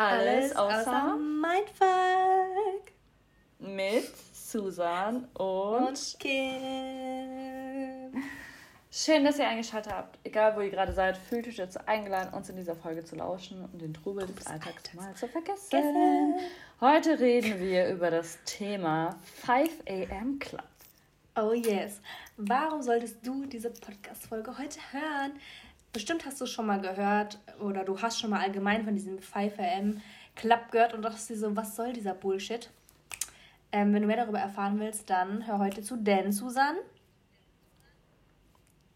Alles, außer, Mindfuck. Mit Susan und, und Kim. Schön, dass ihr eingeschaltet habt. Egal, wo ihr gerade seid, fühlt euch dazu eingeladen, uns in dieser Folge zu lauschen und den Trubel des Alltags mal zu vergessen. Heute reden wir über das Thema 5 a.m. Club. Oh yes. Warum solltest du diese Podcast-Folge heute hören? Bestimmt hast du schon mal gehört oder du hast schon mal allgemein von diesem 5am Club gehört und dachtest dir so, was soll dieser Bullshit? Ähm, wenn du mehr darüber erfahren willst, dann hör heute zu Dan, Susan.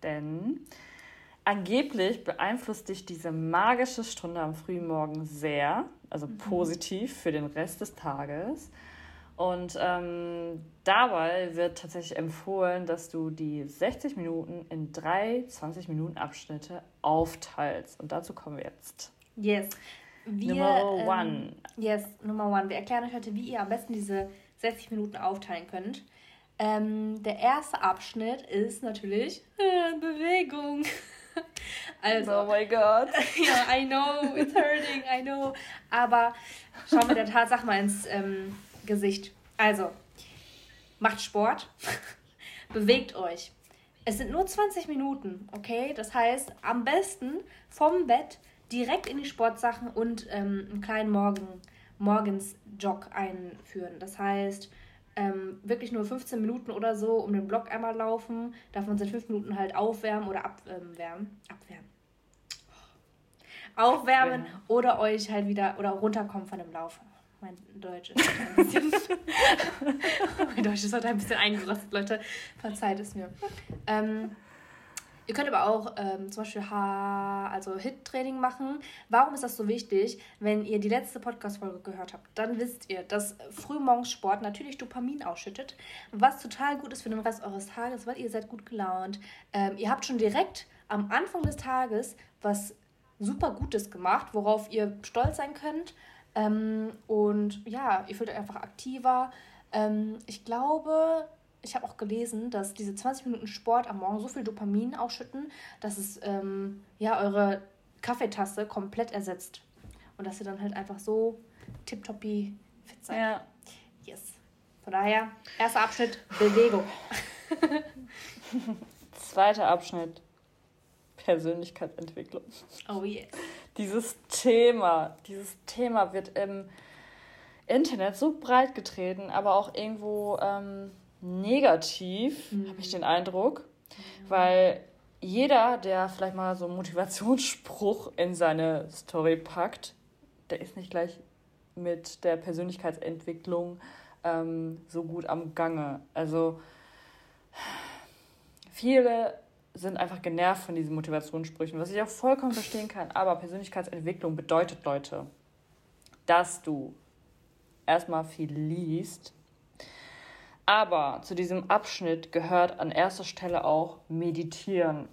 Denn angeblich beeinflusst dich diese magische Stunde am frühen Morgen sehr, also mhm. positiv für den Rest des Tages. Und ähm, dabei wird tatsächlich empfohlen, dass du die 60 Minuten in drei 20 Minuten Abschnitte aufteilst. Und dazu kommen wir jetzt. Yes. Wir, Nummer ähm, one. Yes, Nummer one. Wir erklären euch heute, wie ihr am besten diese 60 Minuten aufteilen könnt. Ähm, der erste Abschnitt ist natürlich äh, Bewegung. Also, oh my God. ja, I know, it's hurting, I know. Aber schauen wir der Tatsache mal ins ähm, Gesicht. Also, macht Sport, bewegt euch. Es sind nur 20 Minuten, okay? Das heißt, am besten vom Bett direkt in die Sportsachen und ähm, einen kleinen Morgen, Morgens-Jog einführen. Das heißt, ähm, wirklich nur 15 Minuten oder so um den Block einmal laufen. Davon sind 5 Minuten halt aufwärmen oder abwärmen. Abwärmen. Aufwärmen oder euch halt wieder oder runterkommen von dem Laufen. Mein Deutsch ist heute ein bisschen. mein Deutsch ist heute ein bisschen eingerostet, Leute. Verzeiht es mir. Ähm, ihr könnt aber auch ähm, zum Beispiel H also Hit-Training machen. Warum ist das so wichtig? Wenn ihr die letzte Podcast-Folge gehört habt, dann wisst ihr, dass Frühmorgenssport natürlich Dopamin ausschüttet, was total gut ist für den Rest eures Tages, weil ihr seid gut gelaunt. Ähm, ihr habt schon direkt am Anfang des Tages was super Gutes gemacht, worauf ihr stolz sein könnt. Ähm, und ja, ihr fühlt euch einfach aktiver. Ähm, ich glaube, ich habe auch gelesen, dass diese 20 Minuten Sport am Morgen so viel Dopamin ausschütten, dass es ähm, ja eure Kaffeetasse komplett ersetzt. Und dass ihr dann halt einfach so tipptoppi fit seid. Ja. Yes. Von daher, erster Abschnitt, Bewegung. Zweiter Abschnitt, Persönlichkeitsentwicklung. Oh yes. Dieses Thema, dieses Thema wird im Internet so breit getreten, aber auch irgendwo ähm, negativ, mhm. habe ich den Eindruck, mhm. weil jeder, der vielleicht mal so einen Motivationsspruch in seine Story packt, der ist nicht gleich mit der Persönlichkeitsentwicklung ähm, so gut am Gange. Also viele sind einfach genervt von diesen Motivationssprüchen, was ich auch vollkommen verstehen kann. Aber Persönlichkeitsentwicklung bedeutet, Leute, dass du erstmal viel liest. Aber zu diesem Abschnitt gehört an erster Stelle auch Meditieren.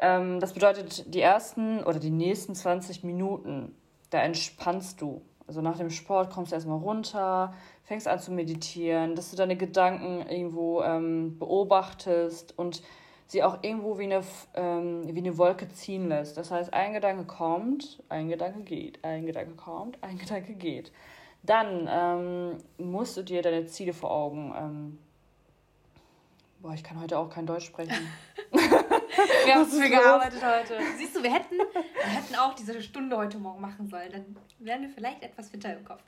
Ähm, das bedeutet, die ersten oder die nächsten 20 Minuten, da entspannst du. Also nach dem Sport kommst du erstmal runter, fängst an zu meditieren, dass du deine Gedanken irgendwo ähm, beobachtest und sie auch irgendwo wie eine, ähm, wie eine Wolke ziehen lässt. Das heißt, ein Gedanke kommt, ein Gedanke geht, ein Gedanke kommt, ein Gedanke geht. Dann ähm, musst du dir deine Ziele vor Augen. Ähm, boah, ich kann heute auch kein Deutsch sprechen. wir haben viel gearbeitet heute. Siehst du, wir hätten, wir hätten auch diese Stunde heute Morgen machen sollen. Dann wären wir vielleicht etwas fitter im Kopf.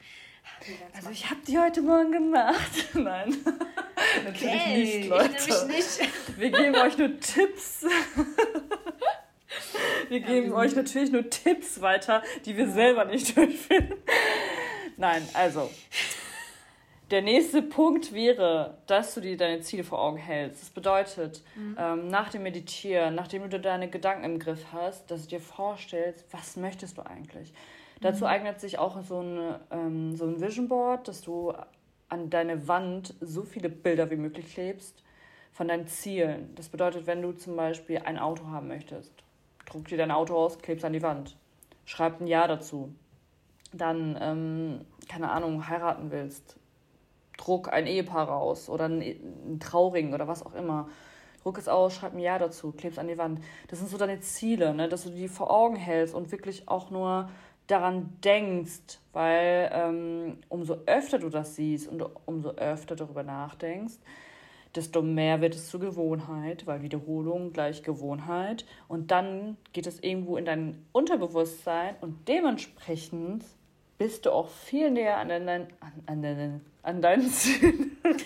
Also ich habe die heute Morgen gemacht. Nein. Natürlich okay, nicht, Leute. Nicht. Wir geben euch nur Tipps. Wir geben ja, euch natürlich nur Tipps weiter, die wir selber nicht durchführen. Nein, also. Der nächste Punkt wäre, dass du dir deine Ziele vor Augen hältst. Das bedeutet, mhm. ähm, nach dem Meditieren, nachdem du deine Gedanken im Griff hast, dass du dir vorstellst, was möchtest du eigentlich? Mhm. Dazu eignet sich auch so ein, ähm, so ein Vision Board, dass du an deine Wand so viele Bilder wie möglich klebst von deinen Zielen. Das bedeutet, wenn du zum Beispiel ein Auto haben möchtest, druck dir dein Auto aus, klebst an die Wand, schreib ein Ja dazu. Dann, ähm, keine Ahnung, heiraten willst, druck ein Ehepaar raus oder ein, ein Trauring oder was auch immer. Druck es aus, schreib ein Ja dazu, klebst an die Wand. Das sind so deine Ziele, ne? dass du die vor Augen hältst und wirklich auch nur daran denkst, weil ähm, umso öfter du das siehst und umso öfter darüber nachdenkst, desto mehr wird es zur Gewohnheit, weil Wiederholung gleich Gewohnheit. Und dann geht es irgendwo in dein Unterbewusstsein und dementsprechend bist du auch viel näher an deinen, an, an deinen, an deinen Zielen.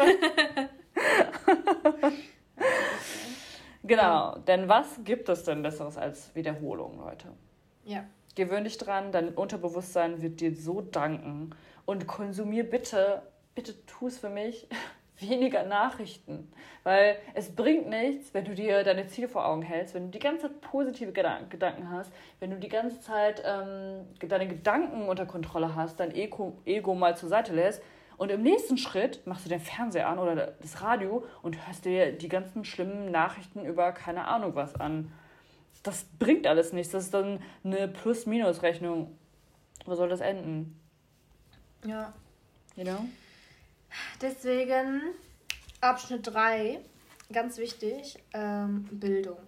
genau, denn was gibt es denn Besseres als Wiederholung, Leute? Ja. Gewöhn dich dran, dein Unterbewusstsein wird dir so danken. Und konsumier bitte, bitte tu es für mich, weniger Nachrichten. Weil es bringt nichts, wenn du dir deine Ziele vor Augen hältst, wenn du die ganze Zeit positive Gedanken hast, wenn du die ganze Zeit ähm, deine Gedanken unter Kontrolle hast, dein Ego, Ego mal zur Seite lässt. Und im nächsten Schritt machst du den Fernseher an oder das Radio und hörst dir die ganzen schlimmen Nachrichten über keine Ahnung was an. Das bringt alles nichts. Das ist dann eine Plus-Minus-Rechnung. Wo soll das enden? Ja. You know? Deswegen Abschnitt 3, ganz wichtig, ähm, Bildung.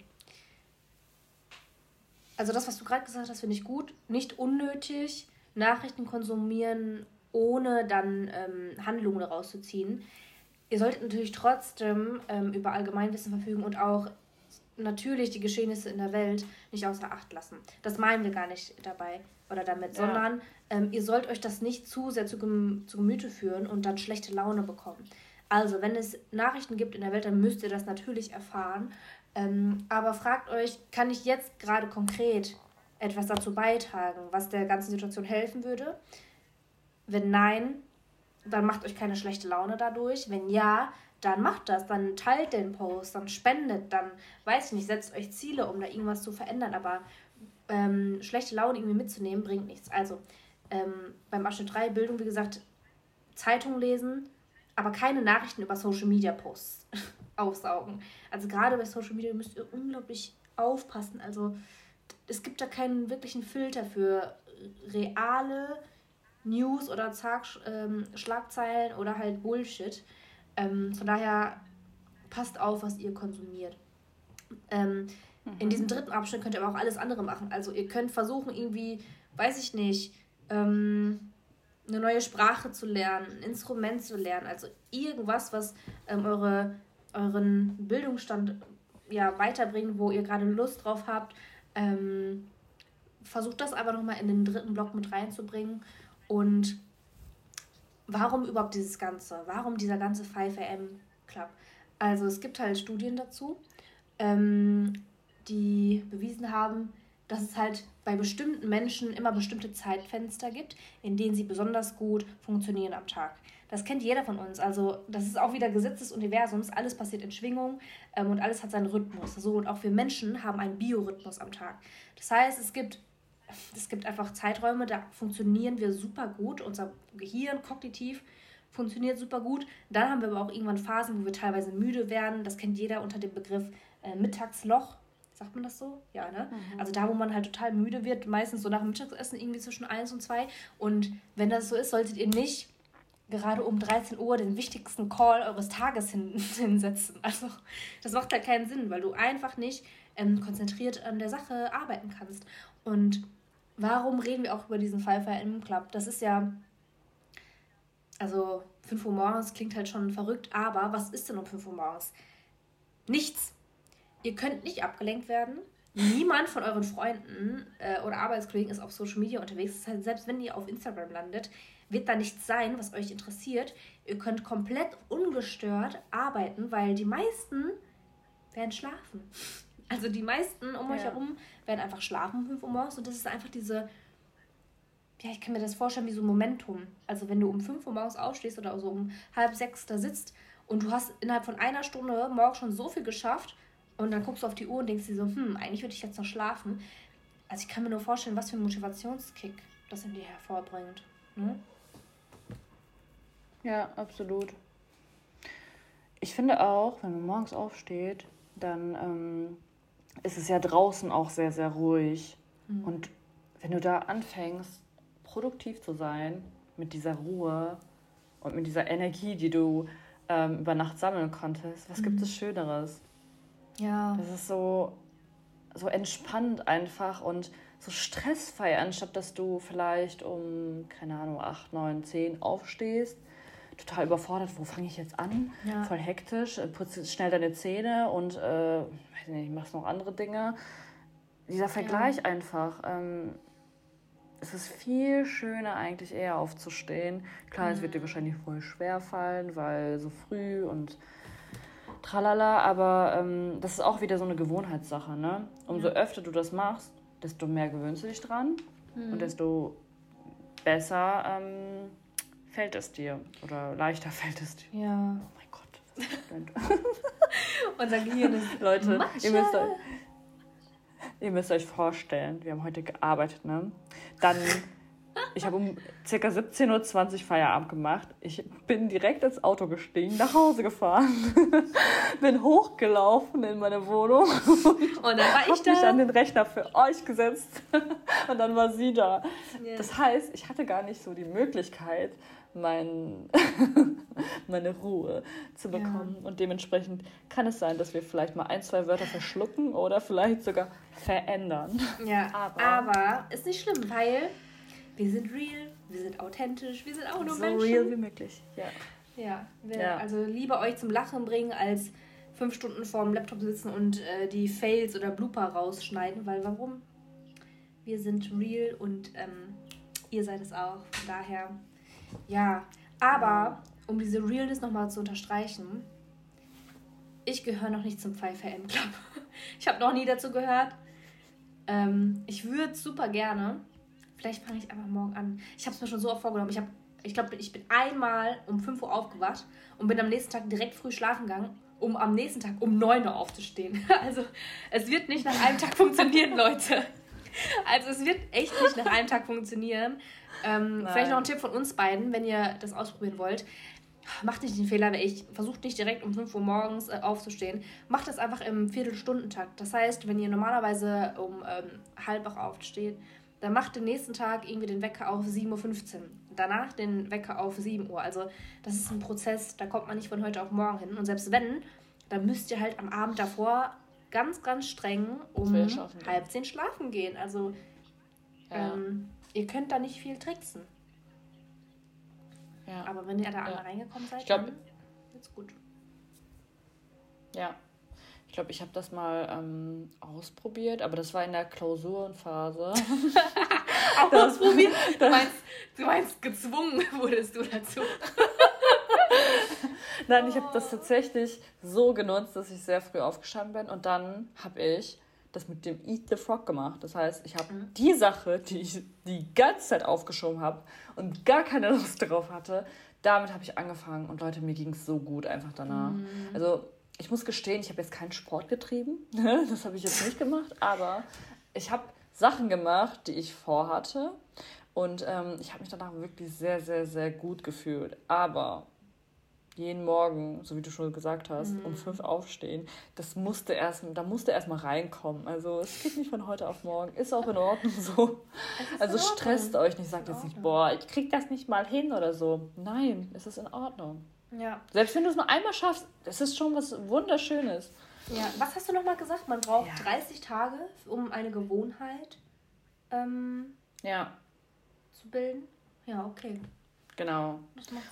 Also das, was du gerade gesagt hast, finde ich gut. Nicht unnötig Nachrichten konsumieren, ohne dann ähm, Handlungen daraus zu ziehen. Ihr solltet natürlich trotzdem ähm, über Allgemeinwissen verfügen und auch natürlich die Geschehnisse in der Welt nicht außer Acht lassen. Das meinen wir gar nicht dabei oder damit, ja. sondern ähm, ihr sollt euch das nicht zu sehr zu, Gem zu Gemüte führen und dann schlechte Laune bekommen. Also, wenn es Nachrichten gibt in der Welt, dann müsst ihr das natürlich erfahren. Ähm, aber fragt euch, kann ich jetzt gerade konkret etwas dazu beitragen, was der ganzen Situation helfen würde? Wenn nein, dann macht euch keine schlechte Laune dadurch. Wenn ja, dann macht das, dann teilt den Post, dann spendet, dann weiß ich nicht, setzt euch Ziele, um da irgendwas zu verändern. Aber ähm, schlechte Laune irgendwie mitzunehmen, bringt nichts. Also ähm, beim Abschnitt 3 Bildung, wie gesagt, Zeitung lesen, aber keine Nachrichten über Social Media Posts aufsaugen. Also gerade bei Social Media müsst ihr unglaublich aufpassen. Also es gibt da keinen wirklichen Filter für reale News oder Zag ähm, Schlagzeilen oder halt Bullshit. Ähm, von daher passt auf, was ihr konsumiert. Ähm, mhm. In diesem dritten Abschnitt könnt ihr aber auch alles andere machen. Also ihr könnt versuchen, irgendwie, weiß ich nicht, ähm, eine neue Sprache zu lernen, ein Instrument zu lernen. Also irgendwas, was ähm, eure, euren Bildungsstand ja, weiterbringt, wo ihr gerade Lust drauf habt. Ähm, versucht das aber nochmal in den dritten Block mit reinzubringen. Und warum überhaupt dieses Ganze? Warum dieser ganze 5am Club? Also es gibt halt Studien dazu, ähm, die bewiesen haben, dass es halt bei bestimmten Menschen immer bestimmte Zeitfenster gibt, in denen sie besonders gut funktionieren am Tag. Das kennt jeder von uns. Also das ist auch wieder Gesetz des Universums. Alles passiert in Schwingung ähm, und alles hat seinen Rhythmus. So und auch wir Menschen haben einen Biorhythmus am Tag. Das heißt, es gibt es gibt einfach Zeiträume, da funktionieren wir super gut. Unser Gehirn kognitiv funktioniert super gut. Dann haben wir aber auch irgendwann Phasen, wo wir teilweise müde werden. Das kennt jeder unter dem Begriff äh, Mittagsloch. Sagt man das so? Ja, ne? Mhm. Also da, wo man halt total müde wird, meistens so nach dem Mittagessen irgendwie zwischen 1 und 2. Und wenn das so ist, solltet ihr nicht gerade um 13 Uhr den wichtigsten Call eures Tages hin, hinsetzen. Also das macht halt keinen Sinn, weil du einfach nicht ähm, konzentriert an der Sache arbeiten kannst. Und warum reden wir auch über diesen 5 im Club? Das ist ja, also 5 Uhr morgens klingt halt schon verrückt, aber was ist denn um 5 Uhr morgens? Nichts. Ihr könnt nicht abgelenkt werden. Niemand von euren Freunden äh, oder Arbeitskollegen ist auf Social Media unterwegs. Das heißt, selbst wenn ihr auf Instagram landet, wird da nichts sein, was euch interessiert. Ihr könnt komplett ungestört arbeiten, weil die meisten werden schlafen. Also die meisten um ja. euch herum werden einfach schlafen um 5 Uhr morgens und das ist einfach diese, ja, ich kann mir das vorstellen wie so ein Momentum. Also wenn du um 5 Uhr morgens aufstehst oder so um halb sechs da sitzt und du hast innerhalb von einer Stunde morgens schon so viel geschafft und dann guckst du auf die Uhr und denkst dir so, hm, eigentlich würde ich jetzt noch schlafen. Also ich kann mir nur vorstellen, was für ein Motivationskick das in dir hervorbringt. Ne? Ja, absolut. Ich finde auch, wenn man morgens aufsteht, dann ähm, ist es ja draußen auch sehr, sehr ruhig. Mhm. Und wenn du da anfängst, produktiv zu sein, mit dieser Ruhe und mit dieser Energie, die du ähm, über Nacht sammeln konntest, was mhm. gibt es Schöneres? Ja. Das ist so, so entspannt einfach und so stressfrei, anstatt dass du vielleicht um, keine Ahnung, 8, 9, 10 aufstehst. Total überfordert, wo fange ich jetzt an? Ja. Voll hektisch, äh, putzt schnell deine Zähne und äh, weiß nicht, machst noch andere Dinge. Dieser Vergleich ja. einfach. Ähm, es ist viel schöner, eigentlich eher aufzustehen. Klar, mhm. es wird dir mhm. wahrscheinlich voll schwer fallen, weil so früh und tralala, aber ähm, das ist auch wieder so eine Gewohnheitssache. Ne? Umso ja. öfter du das machst, desto mehr gewöhnst du dich dran mhm. und desto besser ähm, fällt es dir oder leichter fällt es dir. Ja. Oh mein Gott. Unser Gehirn ist. Leute, ihr müsst, euch, ihr müsst euch vorstellen, wir haben heute gearbeitet, ne? Dann ich habe um ca. 17.20 Uhr Feierabend gemacht. Ich bin direkt ins Auto gestiegen, nach Hause gefahren, bin hochgelaufen in meine Wohnung und dann war ich da. mich an den Rechner für euch gesetzt und dann war sie da. Yeah. Das heißt, ich hatte gar nicht so die Möglichkeit, mein, meine Ruhe zu bekommen. Ja. Und dementsprechend kann es sein, dass wir vielleicht mal ein, zwei Wörter verschlucken oder vielleicht sogar verändern. Ja, aber, aber ist nicht schlimm, weil wir sind real, wir sind authentisch, wir sind auch nur so Menschen. So real wie möglich, ja. Ja, wir, ja, also lieber euch zum Lachen bringen, als fünf Stunden vor dem Laptop sitzen und äh, die Fails oder Blooper rausschneiden, weil warum? Wir sind real und ähm, ihr seid es auch. Von daher, ja. Aber, um diese Realness nochmal zu unterstreichen, ich gehöre noch nicht zum 5am Club. Ich habe noch nie dazu gehört. Ähm, ich würde super gerne, Vielleicht fange ich einfach morgen an. Ich habe es mir schon so oft vorgenommen. Ich, ich glaube, ich bin einmal um 5 Uhr aufgewacht und bin am nächsten Tag direkt früh schlafen gegangen, um am nächsten Tag um 9 Uhr aufzustehen. Also es wird nicht nach einem Tag funktionieren, Leute. Also es wird echt nicht nach einem Tag funktionieren. Ähm, vielleicht noch ein Tipp von uns beiden, wenn ihr das ausprobieren wollt. Macht nicht den Fehler, weil ich versucht nicht direkt um 5 Uhr morgens äh, aufzustehen. Macht das einfach im Viertelstundentakt. Das heißt, wenn ihr normalerweise um ähm, halb wach aufsteht, dann macht den nächsten Tag irgendwie den Wecker auf 7.15 Uhr. Danach den Wecker auf 7 Uhr. Also das ist ein Prozess, da kommt man nicht von heute auf morgen hin. Und selbst wenn, dann müsst ihr halt am Abend davor ganz, ganz streng um halb zehn schlafen gehen. Also ja. ähm, ihr könnt da nicht viel tricksen. Ja. Aber wenn ihr da alle reingekommen seid, glaub, dann wird's gut. Ja, ich glaube, ich habe das mal ähm, ausprobiert, aber das war in der Klausurenphase. ausprobiert? Du meinst, du meinst, gezwungen wurdest du dazu? Nein, ich habe das tatsächlich so genutzt, dass ich sehr früh aufgestanden bin und dann habe ich das mit dem Eat the Frog gemacht. Das heißt, ich habe mhm. die Sache, die ich die ganze Zeit aufgeschoben habe und gar keine Lust drauf hatte, damit habe ich angefangen und Leute, mir ging es so gut einfach danach. Mhm. Also ich muss gestehen, ich habe jetzt keinen Sport getrieben. Das habe ich jetzt nicht gemacht. Aber ich habe Sachen gemacht, die ich vorhatte. Und ähm, ich habe mich danach wirklich sehr, sehr, sehr gut gefühlt. Aber jeden Morgen, so wie du schon gesagt hast, mhm. um fünf aufstehen, das musste erst, da musste erst mal reinkommen. Also es geht nicht von heute auf morgen. Ist auch in Ordnung so. Also stresst euch nicht, sagt jetzt nicht, boah, ich krieg das nicht mal hin oder so. Nein, es ist in Ordnung. Ja. Selbst wenn du es nur einmal schaffst, das ist schon was Wunderschönes. Ja, was hast du nochmal gesagt? Man braucht ja. 30 Tage, um eine Gewohnheit ähm, ja. zu bilden. Ja, okay. Genau.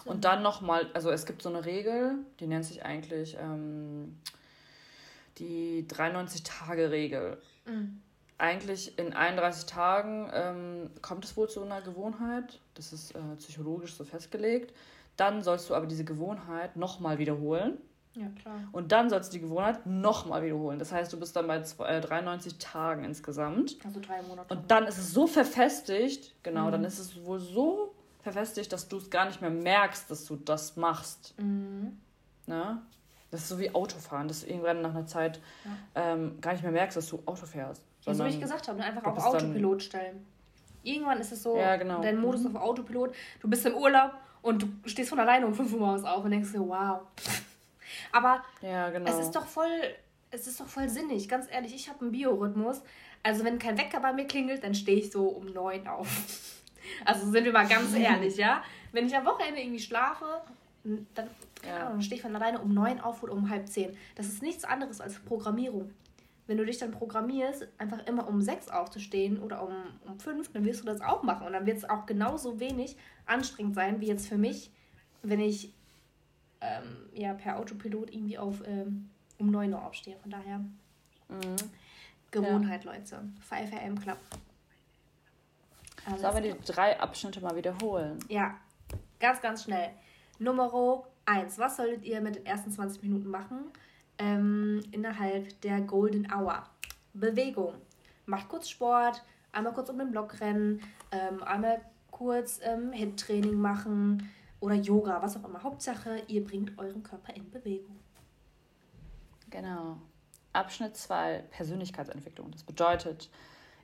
Und dann nochmal, also es gibt so eine Regel, die nennt sich eigentlich ähm, die 93-Tage-Regel. Mhm. Eigentlich in 31 Tagen ähm, kommt es wohl zu einer Gewohnheit. Das ist äh, psychologisch so festgelegt. Dann sollst du aber diese Gewohnheit nochmal wiederholen. Ja, klar. Und dann sollst du die Gewohnheit nochmal wiederholen. Das heißt, du bist dann bei 93 äh, Tagen insgesamt. Also drei Monate. Und dann ist es so verfestigt, genau, mhm. dann ist es wohl so verfestigt, dass du es gar nicht mehr merkst, dass du das machst. Mhm. Ne? Das ist so wie Autofahren, dass du irgendwann nach einer Zeit ja. ähm, gar nicht mehr merkst, dass du Auto fährst. Ja, so wie ich gesagt habe, ne? einfach auf Autopilot stellen. Irgendwann ist es so, ja, genau. dein Modus mhm. auf Autopilot, du bist im Urlaub und du stehst von alleine um 5 Uhr morgens auf und denkst dir, wow. Aber ja, genau. es ist doch voll, es ist doch voll sinnig, ganz ehrlich, ich habe einen Biorhythmus. Also wenn kein Wecker bei mir klingelt, dann stehe ich so um 9 auf. Also sind wir mal ganz ehrlich, ja? Wenn ich am Wochenende irgendwie schlafe, dann, ja. stehe ich von alleine um 9 auf oder um halb 10. Das ist nichts anderes als Programmierung. wenn du dich dann programmierst, einfach immer um sechs aufzustehen oder um, um fünf, dann wirst du das auch machen. Und dann wird es auch genauso wenig anstrengend sein, wie jetzt für mich, wenn ich ähm, ja, per Autopilot irgendwie auf ähm, um 9 Uhr aufstehe. Von daher mhm. Gewohnheit, ja. Leute. 5 am Club. Sollen wir die drei Abschnitte mal wiederholen? Ja, ganz, ganz schnell. Nummer 1. Was solltet ihr mit den ersten 20 Minuten machen? Ähm, innerhalb der Golden Hour. Bewegung. Macht kurz Sport, einmal kurz um den Block rennen, ähm, einmal kurz ähm, Hit-Training machen oder Yoga, was auch immer. Hauptsache, ihr bringt euren Körper in Bewegung. Genau. Abschnitt 2, Persönlichkeitsentwicklung. Das bedeutet,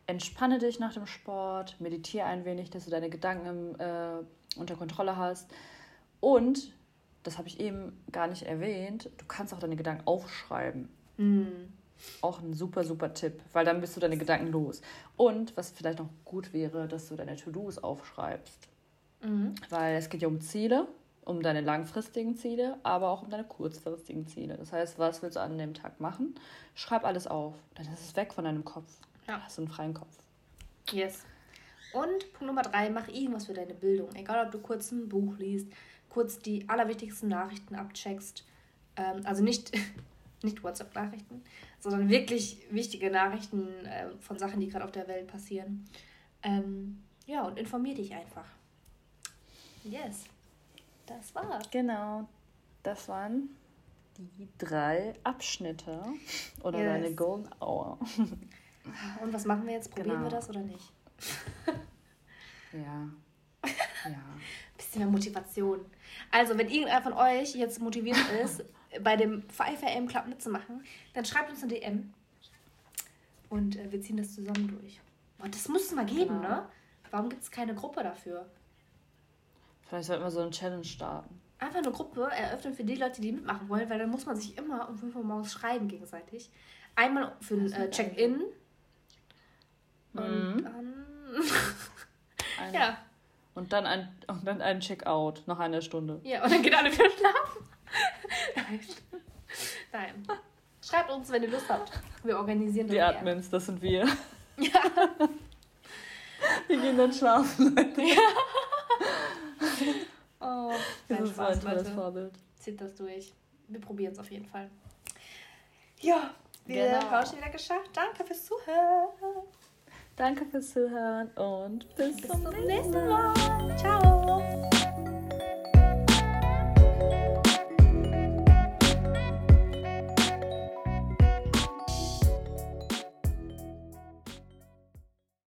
entspanne dich nach dem Sport, meditiere ein wenig, dass du deine Gedanken äh, unter Kontrolle hast. Und, das habe ich eben gar nicht erwähnt, du kannst auch deine Gedanken aufschreiben. Mhm. Auch ein super, super Tipp, weil dann bist du deine Gedanken los. Und was vielleicht noch gut wäre, dass du deine To-Dos aufschreibst. Mhm. Weil es geht ja um Ziele um deine langfristigen Ziele, aber auch um deine kurzfristigen Ziele. Das heißt, was willst du an dem Tag machen? Schreib alles auf. Dann ist es weg von deinem Kopf. Ja. Hast du einen freien Kopf. Yes. Und Punkt Nummer drei, mach irgendwas für deine Bildung. Egal, ob du kurz ein Buch liest, kurz die allerwichtigsten Nachrichten abcheckst. Ähm, also nicht, nicht WhatsApp-Nachrichten, sondern wirklich wichtige Nachrichten äh, von Sachen, die gerade auf der Welt passieren. Ähm, ja, und informier dich einfach. Yes. Das war's. Genau. Das waren die drei Abschnitte oder yes. deine Golden Hour. Und was machen wir jetzt? Probieren genau. wir das oder nicht? ja. Ja. Bisschen mehr Motivation. Also, wenn irgendeiner von euch jetzt motiviert ist, bei dem 5 AM Club mitzumachen, dann schreibt uns eine DM. Und äh, wir ziehen das zusammen durch. Boah, das muss es mal geben, genau. ne? Warum gibt es keine Gruppe dafür? Vielleicht sollten wir so eine Challenge starten. Einfach eine Gruppe eröffnen für die Leute, die mitmachen wollen, weil dann muss man sich immer um 5 Uhr morgens schreiben gegenseitig. Einmal für ein äh, Check-in. Und mhm. dann. ja. Und dann ein, und dann ein Check-out nach einer Stunde. Ja, und dann geht alle wieder schlafen. Nein. Nein. Schreibt uns, wenn ihr Lust habt. Wir organisieren das. Die Admins, das sind wir. Ja. Wir gehen dann schlafen, Leute. Ja. oh, das ist Spaß, ein tolles. Vorbild. Zieht das durch. Wir probieren es auf jeden Fall. Ja, wir genau. haben schon wieder geschafft. Danke fürs Zuhören. Danke fürs Zuhören und bis, bis zum, nächsten Mal. Ciao.